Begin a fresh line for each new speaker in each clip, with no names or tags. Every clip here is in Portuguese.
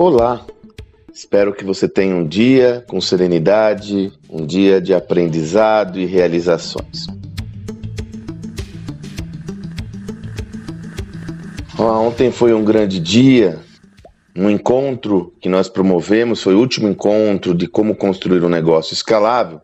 Olá! Espero que você tenha um dia com serenidade, um dia de aprendizado e realizações. Ontem foi um grande dia, um encontro que nós promovemos, foi o último encontro de como construir um negócio escalável.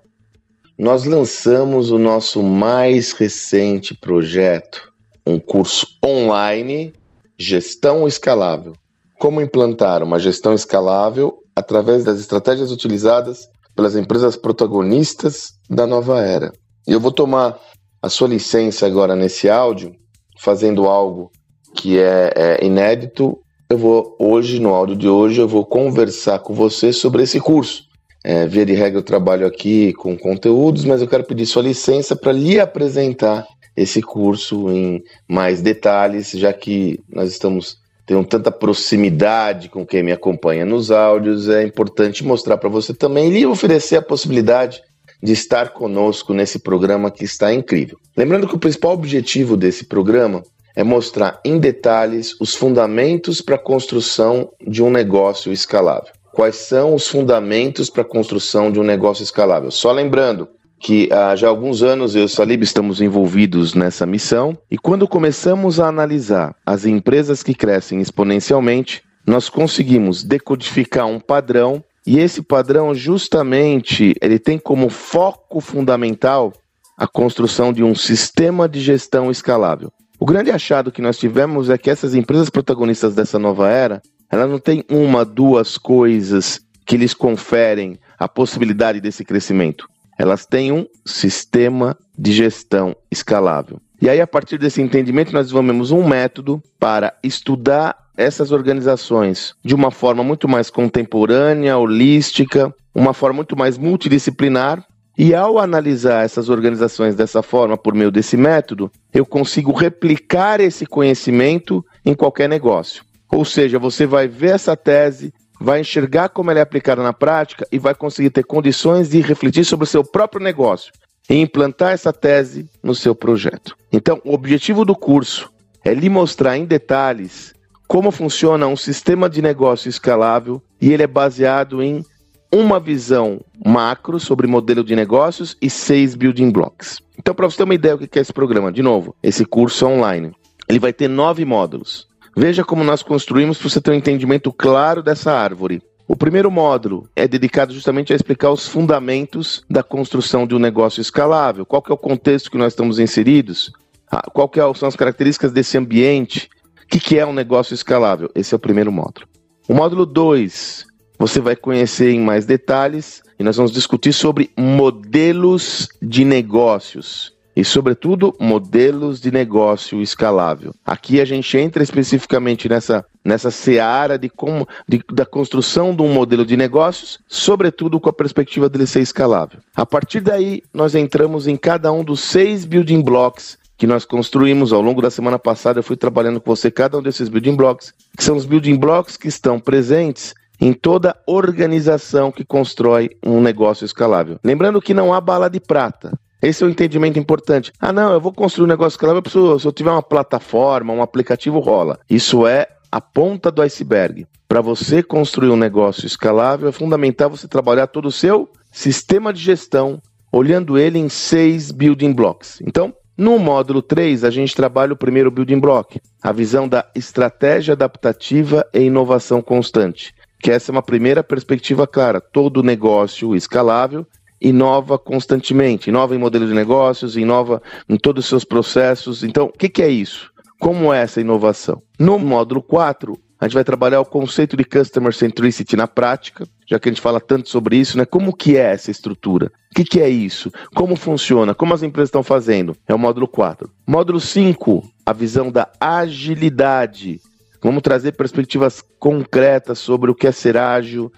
Nós lançamos o nosso mais recente projeto, um curso online Gestão Escalável. Como implantar uma gestão escalável através das estratégias utilizadas pelas empresas protagonistas da nova era. E eu vou tomar a sua licença agora nesse áudio, fazendo algo que é, é inédito. Eu vou hoje, no áudio de hoje, eu vou conversar com você sobre esse curso. É, via de regra, eu trabalho aqui com conteúdos, mas eu quero pedir sua licença para lhe apresentar esse curso em mais detalhes, já que nós estamos tendo tanta proximidade com quem me acompanha nos áudios, é importante mostrar para você também e oferecer a possibilidade de estar conosco nesse programa que está incrível. Lembrando que o principal objetivo desse programa é mostrar em detalhes os fundamentos para a construção de um negócio escalável quais são os fundamentos para a construção de um negócio escalável. Só lembrando que há já alguns anos eu e o Salib estamos envolvidos nessa missão e quando começamos a analisar as empresas que crescem exponencialmente, nós conseguimos decodificar um padrão e esse padrão justamente ele tem como foco fundamental a construção de um sistema de gestão escalável. O grande achado que nós tivemos é que essas empresas protagonistas dessa nova era, ela não tem uma, duas coisas que lhes conferem a possibilidade desse crescimento. Elas têm um sistema de gestão escalável. E aí, a partir desse entendimento, nós desenvolvemos um método para estudar essas organizações de uma forma muito mais contemporânea, holística, uma forma muito mais multidisciplinar. E ao analisar essas organizações dessa forma, por meio desse método, eu consigo replicar esse conhecimento em qualquer negócio. Ou seja, você vai ver essa tese, vai enxergar como ela é aplicada na prática e vai conseguir ter condições de refletir sobre o seu próprio negócio e implantar essa tese no seu projeto. Então, o objetivo do curso é lhe mostrar em detalhes como funciona um sistema de negócio escalável e ele é baseado em uma visão macro sobre modelo de negócios e seis building blocks. Então, para você ter uma ideia do que é esse programa, de novo, esse curso online, ele vai ter nove módulos. Veja como nós construímos para você ter um entendimento claro dessa árvore. O primeiro módulo é dedicado justamente a explicar os fundamentos da construção de um negócio escalável. Qual que é o contexto que nós estamos inseridos? Ah, qual que é são as características desse ambiente? O que, que é um negócio escalável? Esse é o primeiro módulo. O módulo 2, você vai conhecer em mais detalhes e nós vamos discutir sobre modelos de negócios e, sobretudo, modelos de negócio escalável. Aqui a gente entra especificamente nessa, nessa seara de como, de, da construção de um modelo de negócios, sobretudo com a perspectiva dele ser escalável. A partir daí, nós entramos em cada um dos seis building blocks que nós construímos ao longo da semana passada. Eu fui trabalhando com você cada um desses building blocks, que são os building blocks que estão presentes em toda organização que constrói um negócio escalável. Lembrando que não há bala de prata. Esse é o entendimento importante. Ah, não, eu vou construir um negócio escalável, eu preciso, se eu tiver uma plataforma, um aplicativo, rola. Isso é a ponta do iceberg. Para você construir um negócio escalável, é fundamental você trabalhar todo o seu sistema de gestão, olhando ele em seis building blocks. Então, no módulo 3, a gente trabalha o primeiro building block, a visão da estratégia adaptativa e inovação constante. Que essa é uma primeira perspectiva clara. Todo negócio escalável inova constantemente, inova em modelo de negócios, inova em todos os seus processos. Então, o que, que é isso? Como é essa inovação? No módulo 4, a gente vai trabalhar o conceito de Customer Centricity na prática, já que a gente fala tanto sobre isso, né? Como que é essa estrutura? O que, que é isso? Como funciona? Como as empresas estão fazendo? É o módulo 4. Módulo 5, a visão da agilidade. Vamos trazer perspectivas concretas sobre o que é ser ágil,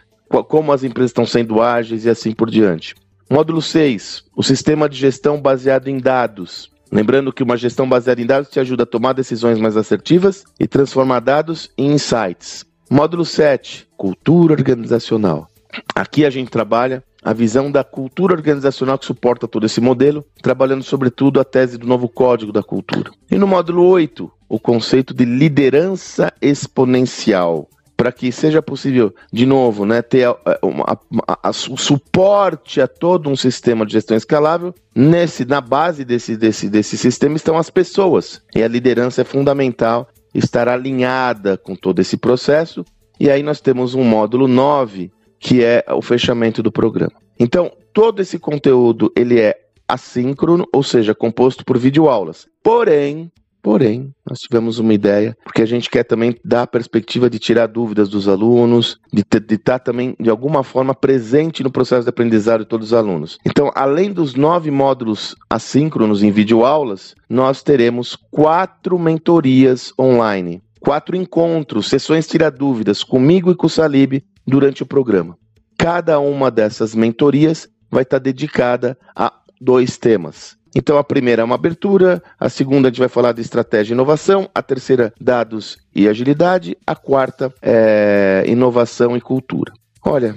como as empresas estão sendo ágeis e assim por diante. Módulo 6, o sistema de gestão baseado em dados. Lembrando que uma gestão baseada em dados te ajuda a tomar decisões mais assertivas e transformar dados em insights. Módulo 7, cultura organizacional. Aqui a gente trabalha a visão da cultura organizacional que suporta todo esse modelo, trabalhando sobretudo a tese do novo código da cultura. E no módulo 8, o conceito de liderança exponencial. Para que seja possível, de novo, né, ter o suporte a todo um sistema de gestão escalável. Nesse, na base desse, desse, desse sistema estão as pessoas. E a liderança é fundamental estar alinhada com todo esse processo. E aí nós temos um módulo 9, que é o fechamento do programa. Então, todo esse conteúdo ele é assíncrono, ou seja, composto por videoaulas. Porém, Porém, nós tivemos uma ideia, porque a gente quer também dar a perspectiva de tirar dúvidas dos alunos, de, de estar também, de alguma forma, presente no processo de aprendizado de todos os alunos. Então, além dos nove módulos assíncronos em videoaulas, nós teremos quatro mentorias online, quatro encontros, sessões tirar dúvidas comigo e com o Salib durante o programa. Cada uma dessas mentorias vai estar dedicada a dois temas. Então, a primeira é uma abertura, a segunda a gente vai falar de estratégia e inovação, a terceira, dados e agilidade, a quarta é inovação e cultura. Olha,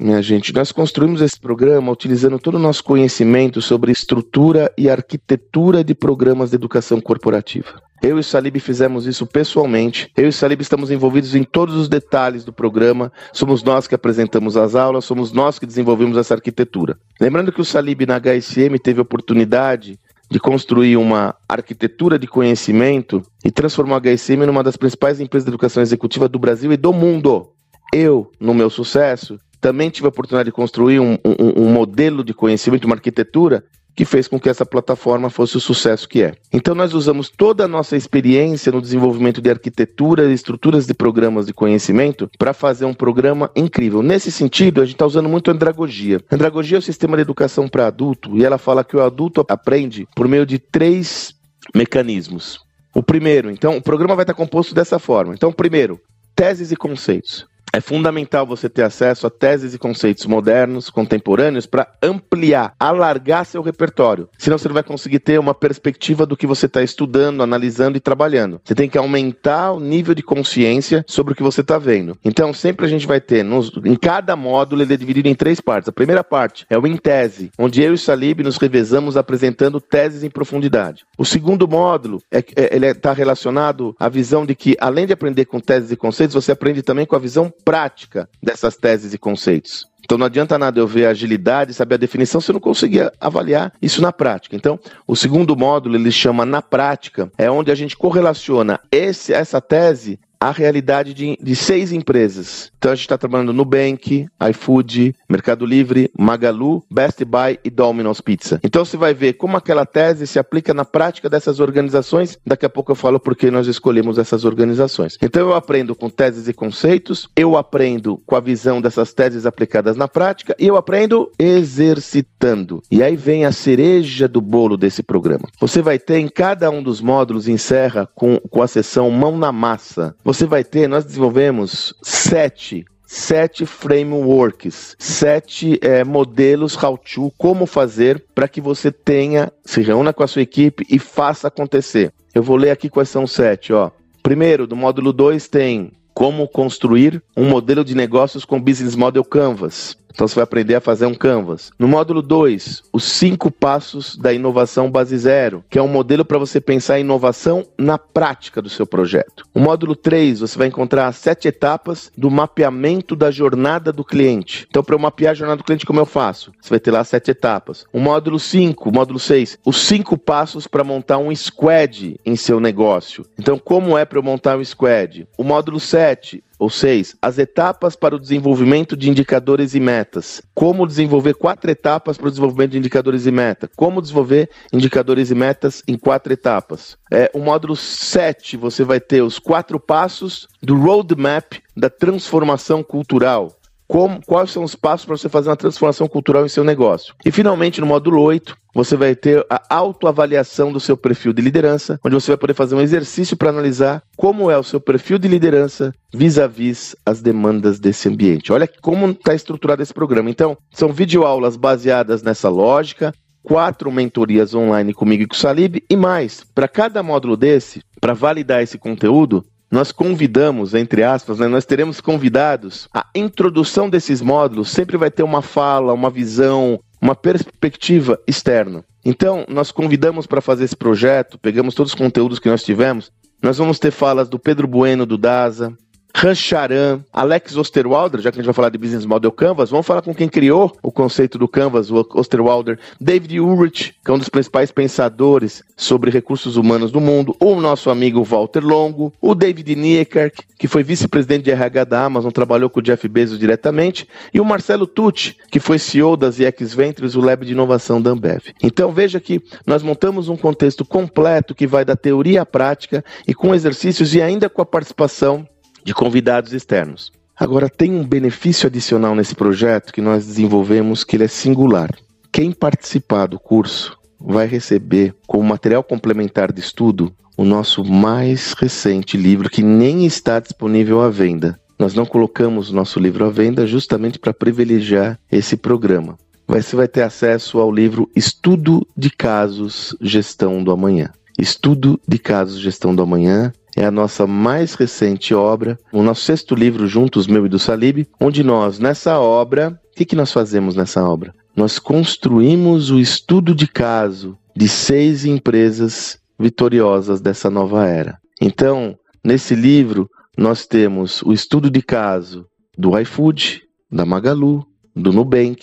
minha gente, nós construímos esse programa utilizando todo o nosso conhecimento sobre estrutura e arquitetura de programas de educação corporativa. Eu e o Salib fizemos isso pessoalmente. Eu e o Salib estamos envolvidos em todos os detalhes do programa. Somos nós que apresentamos as aulas, somos nós que desenvolvemos essa arquitetura. Lembrando que o Salib na HSM teve a oportunidade de construir uma arquitetura de conhecimento e transformar a HSM numa das principais empresas de educação executiva do Brasil e do mundo. Eu, no meu sucesso, também tive a oportunidade de construir um, um, um modelo de conhecimento, uma arquitetura que fez com que essa plataforma fosse o sucesso que é. Então nós usamos toda a nossa experiência no desenvolvimento de arquitetura e estruturas de programas de conhecimento para fazer um programa incrível. Nesse sentido, a gente está usando muito a andragogia. Andragogia é o sistema de educação para adulto e ela fala que o adulto aprende por meio de três mecanismos. O primeiro, então, o programa vai estar composto dessa forma. Então, primeiro, teses e conceitos. É fundamental você ter acesso a teses e conceitos modernos, contemporâneos, para ampliar, alargar seu repertório. Senão você não vai conseguir ter uma perspectiva do que você está estudando, analisando e trabalhando. Você tem que aumentar o nível de consciência sobre o que você está vendo. Então, sempre a gente vai ter, nos, em cada módulo, ele é dividido em três partes. A primeira parte é o em tese, onde eu e o Salib nos revezamos apresentando teses em profundidade. O segundo módulo é, é ele está relacionado à visão de que, além de aprender com teses e conceitos, você aprende também com a visão prática dessas teses e conceitos. Então não adianta nada eu ver a agilidade, saber a definição, se eu não conseguir avaliar isso na prática. Então, o segundo módulo ele chama na prática, é onde a gente correlaciona esse, essa tese a realidade de, de seis empresas. Então a gente está trabalhando no Nubank, iFood, Mercado Livre, Magalu, Best Buy e Domino's Pizza. Então você vai ver como aquela tese se aplica na prática dessas organizações. Daqui a pouco eu falo por que nós escolhemos essas organizações. Então eu aprendo com teses e conceitos, eu aprendo com a visão dessas teses aplicadas na prática e eu aprendo exercitando. E aí vem a cereja do bolo desse programa. Você vai ter em cada um dos módulos, encerra com, com a sessão mão na massa você vai ter, nós desenvolvemos sete sete frameworks, sete é, modelos how-to, como fazer para que você tenha, se reúna com a sua equipe e faça acontecer. Eu vou ler aqui quais são os sete, ó. Primeiro, do módulo 2 tem como construir um modelo de negócios com Business Model Canvas. Então você vai aprender a fazer um canvas. No módulo 2, os cinco passos da inovação base zero, que é um modelo para você pensar em inovação na prática do seu projeto. No módulo 3, você vai encontrar as sete etapas do mapeamento da jornada do cliente. Então, para eu mapear a jornada do cliente, como eu faço? Você vai ter lá sete etapas. O módulo 5, módulo 6, os cinco passos para montar um squad em seu negócio. Então, como é para eu montar um squad? O módulo 7, ou seis, as etapas para o desenvolvimento de indicadores e metas. Como desenvolver quatro etapas para o desenvolvimento de indicadores e metas. Como desenvolver indicadores e metas em quatro etapas. É, o módulo 7, você vai ter os quatro passos do roadmap da transformação cultural como, quais são os passos para você fazer uma transformação cultural em seu negócio. E finalmente, no módulo 8, você vai ter a autoavaliação do seu perfil de liderança, onde você vai poder fazer um exercício para analisar como é o seu perfil de liderança vis-à-vis -vis as demandas desse ambiente. Olha como está estruturado esse programa. Então, são videoaulas baseadas nessa lógica, quatro mentorias online comigo e com o Salib e mais. Para cada módulo desse, para validar esse conteúdo, nós convidamos, entre aspas, né, nós teremos convidados. A introdução desses módulos sempre vai ter uma fala, uma visão, uma perspectiva externa. Então, nós convidamos para fazer esse projeto, pegamos todos os conteúdos que nós tivemos. Nós vamos ter falas do Pedro Bueno, do DASA, Rancharan, Alex Osterwalder, já que a gente vai falar de Business Model Canvas, vamos falar com quem criou o conceito do Canvas, o Osterwalder, David Ulrich, que é um dos principais pensadores sobre recursos humanos do mundo, o nosso amigo Walter Longo, o David Niekerk, que foi vice-presidente de RH da Amazon, trabalhou com o Jeff Bezos diretamente, e o Marcelo Tucci, que foi CEO das EX Ventures, o Lab de Inovação da Ambev. Então veja que nós montamos um contexto completo que vai da teoria à prática e com exercícios e ainda com a participação de convidados externos. Agora, tem um benefício adicional nesse projeto que nós desenvolvemos que ele é singular. Quem participar do curso vai receber como material complementar de estudo o nosso mais recente livro que nem está disponível à venda. Nós não colocamos nosso livro à venda justamente para privilegiar esse programa. Você vai ter acesso ao livro Estudo de Casos Gestão do Amanhã. Estudo de Casos Gestão do Amanhã é a nossa mais recente obra, o nosso sexto livro juntos, meu e do Salib, onde nós, nessa obra, o que, que nós fazemos nessa obra? Nós construímos o estudo de caso de seis empresas vitoriosas dessa nova era. Então, nesse livro, nós temos o estudo de caso do iFood, da Magalu, do Nubank,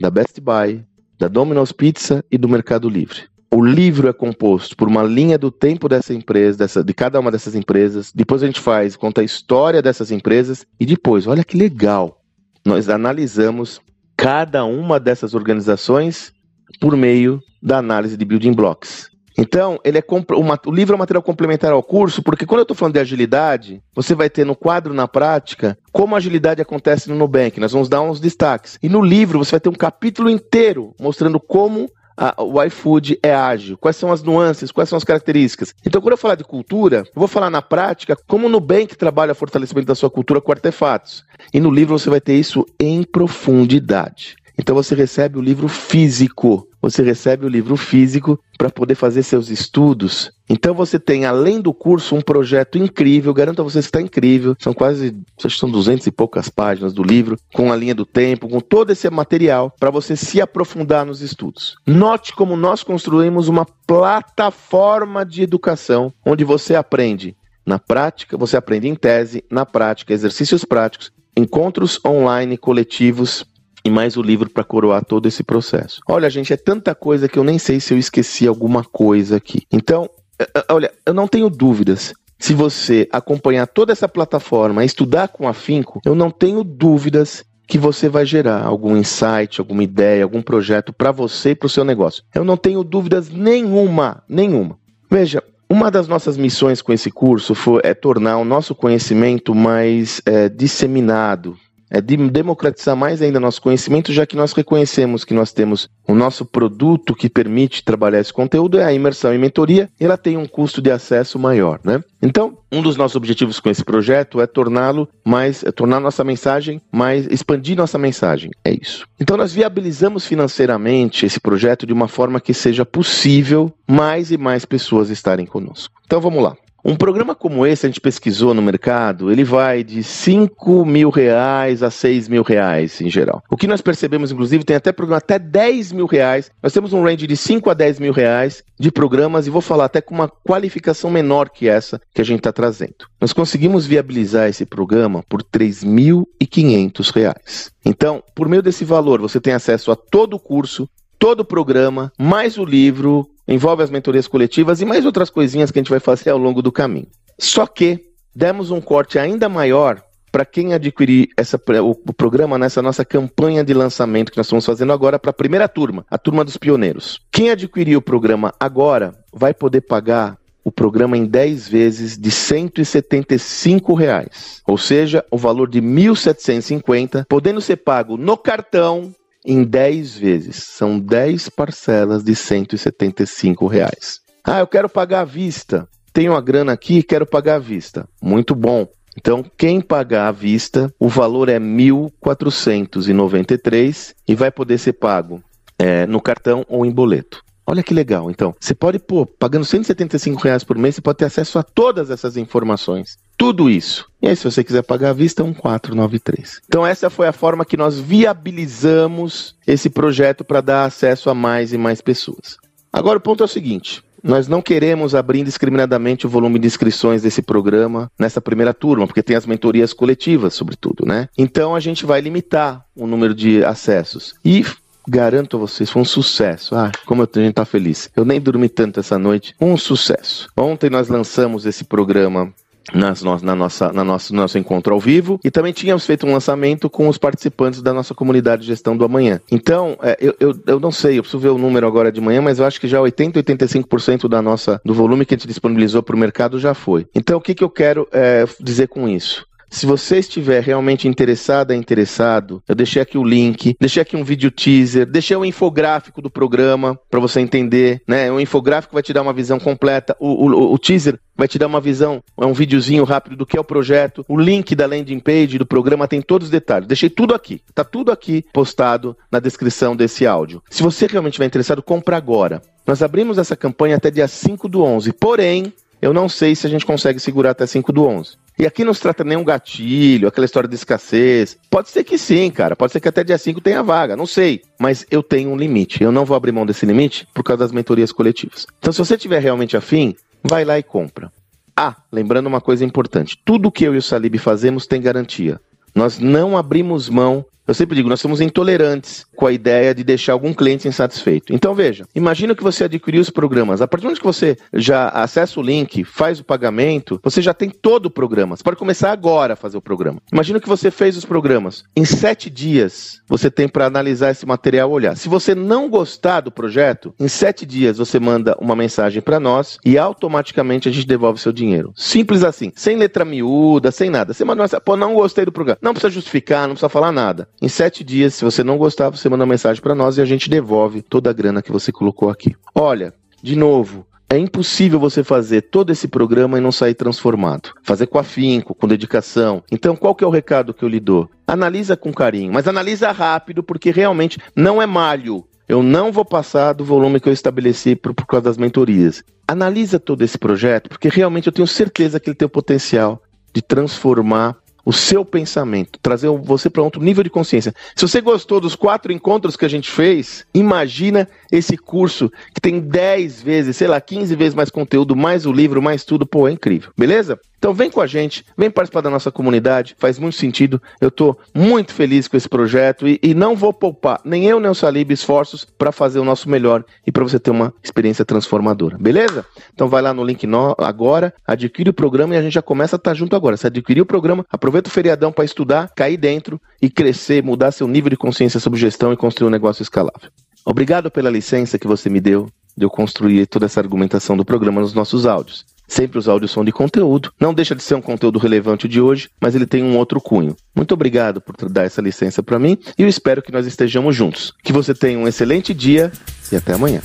da Best Buy, da Domino's Pizza e do Mercado Livre. O livro é composto por uma linha do tempo dessa empresa, dessa, de cada uma dessas empresas. Depois a gente faz, conta a história dessas empresas. E depois, olha que legal, nós analisamos cada uma dessas organizações por meio da análise de building blocks. Então, ele é uma, o livro é um material complementar ao curso, porque quando eu estou falando de agilidade, você vai ter no quadro, na prática, como a agilidade acontece no Nubank. Nós vamos dar uns destaques. E no livro, você vai ter um capítulo inteiro mostrando como a, o iFood é ágil, quais são as nuances, quais são as características. Então, quando eu falar de cultura, eu vou falar na prática como o Nubank trabalha o fortalecimento da sua cultura com artefatos. E no livro você vai ter isso em profundidade. Então você recebe o livro físico. Você recebe o livro físico para poder fazer seus estudos. Então você tem, além do curso, um projeto incrível. Garanto a vocês que está incrível. São quase, acho que são duzentas e poucas páginas do livro, com a linha do tempo, com todo esse material para você se aprofundar nos estudos. Note como nós construímos uma plataforma de educação onde você aprende na prática, você aprende em tese, na prática, exercícios práticos, encontros online coletivos e mais o livro para coroar todo esse processo. Olha, gente, é tanta coisa que eu nem sei se eu esqueci alguma coisa aqui. Então, é, é, olha, eu não tenho dúvidas. Se você acompanhar toda essa plataforma, estudar com afinco, eu não tenho dúvidas que você vai gerar algum insight, alguma ideia, algum projeto para você e para o seu negócio. Eu não tenho dúvidas nenhuma, nenhuma. Veja, uma das nossas missões com esse curso foi, é tornar o nosso conhecimento mais é, disseminado, é de democratizar mais ainda nosso conhecimento, já que nós reconhecemos que nós temos o nosso produto que permite trabalhar esse conteúdo, é a imersão e mentoria, e ela tem um custo de acesso maior, né? Então, um dos nossos objetivos com esse projeto é torná-lo mais, é tornar nossa mensagem mais, expandir nossa mensagem, é isso. Então, nós viabilizamos financeiramente esse projeto de uma forma que seja possível mais e mais pessoas estarem conosco. Então, vamos lá. Um programa como esse, a gente pesquisou no mercado, ele vai de 5 mil reais a 6 mil reais em geral. O que nós percebemos, inclusive, tem até programa até 10 mil reais. Nós temos um range de 5 a 10 mil reais de programas e vou falar até com uma qualificação menor que essa que a gente está trazendo. Nós conseguimos viabilizar esse programa por 3.500 reais. Então, por meio desse valor, você tem acesso a todo o curso, todo o programa, mais o livro, envolve as mentorias coletivas e mais outras coisinhas que a gente vai fazer ao longo do caminho. Só que demos um corte ainda maior para quem adquirir essa, o, programa nessa nossa campanha de lançamento que nós estamos fazendo agora para a primeira turma, a turma dos pioneiros. Quem adquirir o programa agora vai poder pagar o programa em 10 vezes de 175 reais, ou seja, o valor de R$ 1.750, podendo ser pago no cartão em 10 vezes. São 10 parcelas de 175 reais. Ah, eu quero pagar à vista. Tenho a grana aqui e quero pagar à vista. Muito bom. Então, quem pagar à vista, o valor é 1.493 e vai poder ser pago é, no cartão ou em boleto. Olha que legal. Então, você pode, pô, pagando 175 reais por mês, você pode ter acesso a todas essas informações. Tudo isso. E aí, se você quiser pagar à vista, é um 493. Então, essa foi a forma que nós viabilizamos esse projeto para dar acesso a mais e mais pessoas. Agora, o ponto é o seguinte: nós não queremos abrir indiscriminadamente o volume de inscrições desse programa nessa primeira turma, porque tem as mentorias coletivas, sobretudo, né? Então a gente vai limitar o número de acessos. E Garanto a vocês, foi um sucesso. Ah, como a gente tá feliz. Eu nem dormi tanto essa noite. Um sucesso. Ontem nós lançamos esse programa nas no, na nossa, na nosso, nosso encontro ao vivo e também tínhamos feito um lançamento com os participantes da nossa comunidade de gestão do amanhã. Então, é, eu, eu, eu não sei, eu preciso ver o número agora de manhã, mas eu acho que já 80, 85% da nossa, do volume que a gente disponibilizou para o mercado já foi. Então, o que, que eu quero é, dizer com isso? Se você estiver realmente interessada, interessado, eu deixei aqui o link, deixei aqui um vídeo teaser, deixei um infográfico do programa para você entender, né? O infográfico vai te dar uma visão completa, o, o, o teaser vai te dar uma visão, é um videozinho rápido do que é o projeto, o link da landing page do programa tem todos os detalhes. Deixei tudo aqui, tá tudo aqui postado na descrição desse áudio. Se você realmente estiver interessado, compra agora. Nós abrimos essa campanha até dia 5 do 11, porém, eu não sei se a gente consegue segurar até 5 do 11. E aqui não se trata nenhum gatilho, aquela história de escassez. Pode ser que sim, cara. Pode ser que até dia 5 tenha vaga, não sei. Mas eu tenho um limite. Eu não vou abrir mão desse limite por causa das mentorias coletivas. Então, se você tiver realmente afim, vai lá e compra. Ah, lembrando uma coisa importante: tudo que eu e o Salib fazemos tem garantia. Nós não abrimos mão eu sempre digo, nós somos intolerantes com a ideia de deixar algum cliente insatisfeito. Então veja, imagina que você adquiriu os programas. A partir do momento que você já acessa o link, faz o pagamento, você já tem todo o programa. Você pode começar agora a fazer o programa. Imagina que você fez os programas. Em sete dias, você tem para analisar esse material olhar. Se você não gostar do projeto, em sete dias você manda uma mensagem para nós e automaticamente a gente devolve seu dinheiro. Simples assim, sem letra miúda, sem nada. Você manda pô, não gostei do programa. Não precisa justificar, não precisa falar nada. Em sete dias, se você não gostar, você manda uma mensagem para nós e a gente devolve toda a grana que você colocou aqui. Olha, de novo, é impossível você fazer todo esse programa e não sair transformado. Fazer com afinco, com dedicação. Então, qual que é o recado que eu lhe dou? Analisa com carinho, mas analisa rápido, porque realmente não é malho. Eu não vou passar do volume que eu estabeleci por, por causa das mentorias. Analisa todo esse projeto, porque realmente eu tenho certeza que ele tem o potencial de transformar o seu pensamento, trazer você para outro nível de consciência. Se você gostou dos quatro encontros que a gente fez, imagina esse curso que tem 10 vezes, sei lá, 15 vezes mais conteúdo, mais o livro, mais tudo. Pô, é incrível. Beleza? Então vem com a gente, vem participar da nossa comunidade, faz muito sentido. Eu estou muito feliz com esse projeto e, e, não vou poupar, nem eu nem o Salib, esforços para fazer o nosso melhor e para você ter uma experiência transformadora, beleza? Então vai lá no link no, agora, adquire o programa e a gente já começa a estar tá junto agora. Se adquirir o programa, aproveita o feriadão para estudar, cair dentro e crescer, mudar seu nível de consciência sobre gestão e construir um negócio escalável. Obrigado pela licença que você me deu de eu construir toda essa argumentação do programa nos nossos áudios. Sempre os áudios são de conteúdo. Não deixa de ser um conteúdo relevante de hoje, mas ele tem um outro cunho. Muito obrigado por dar essa licença para mim e eu espero que nós estejamos juntos. Que você tenha um excelente dia e até amanhã.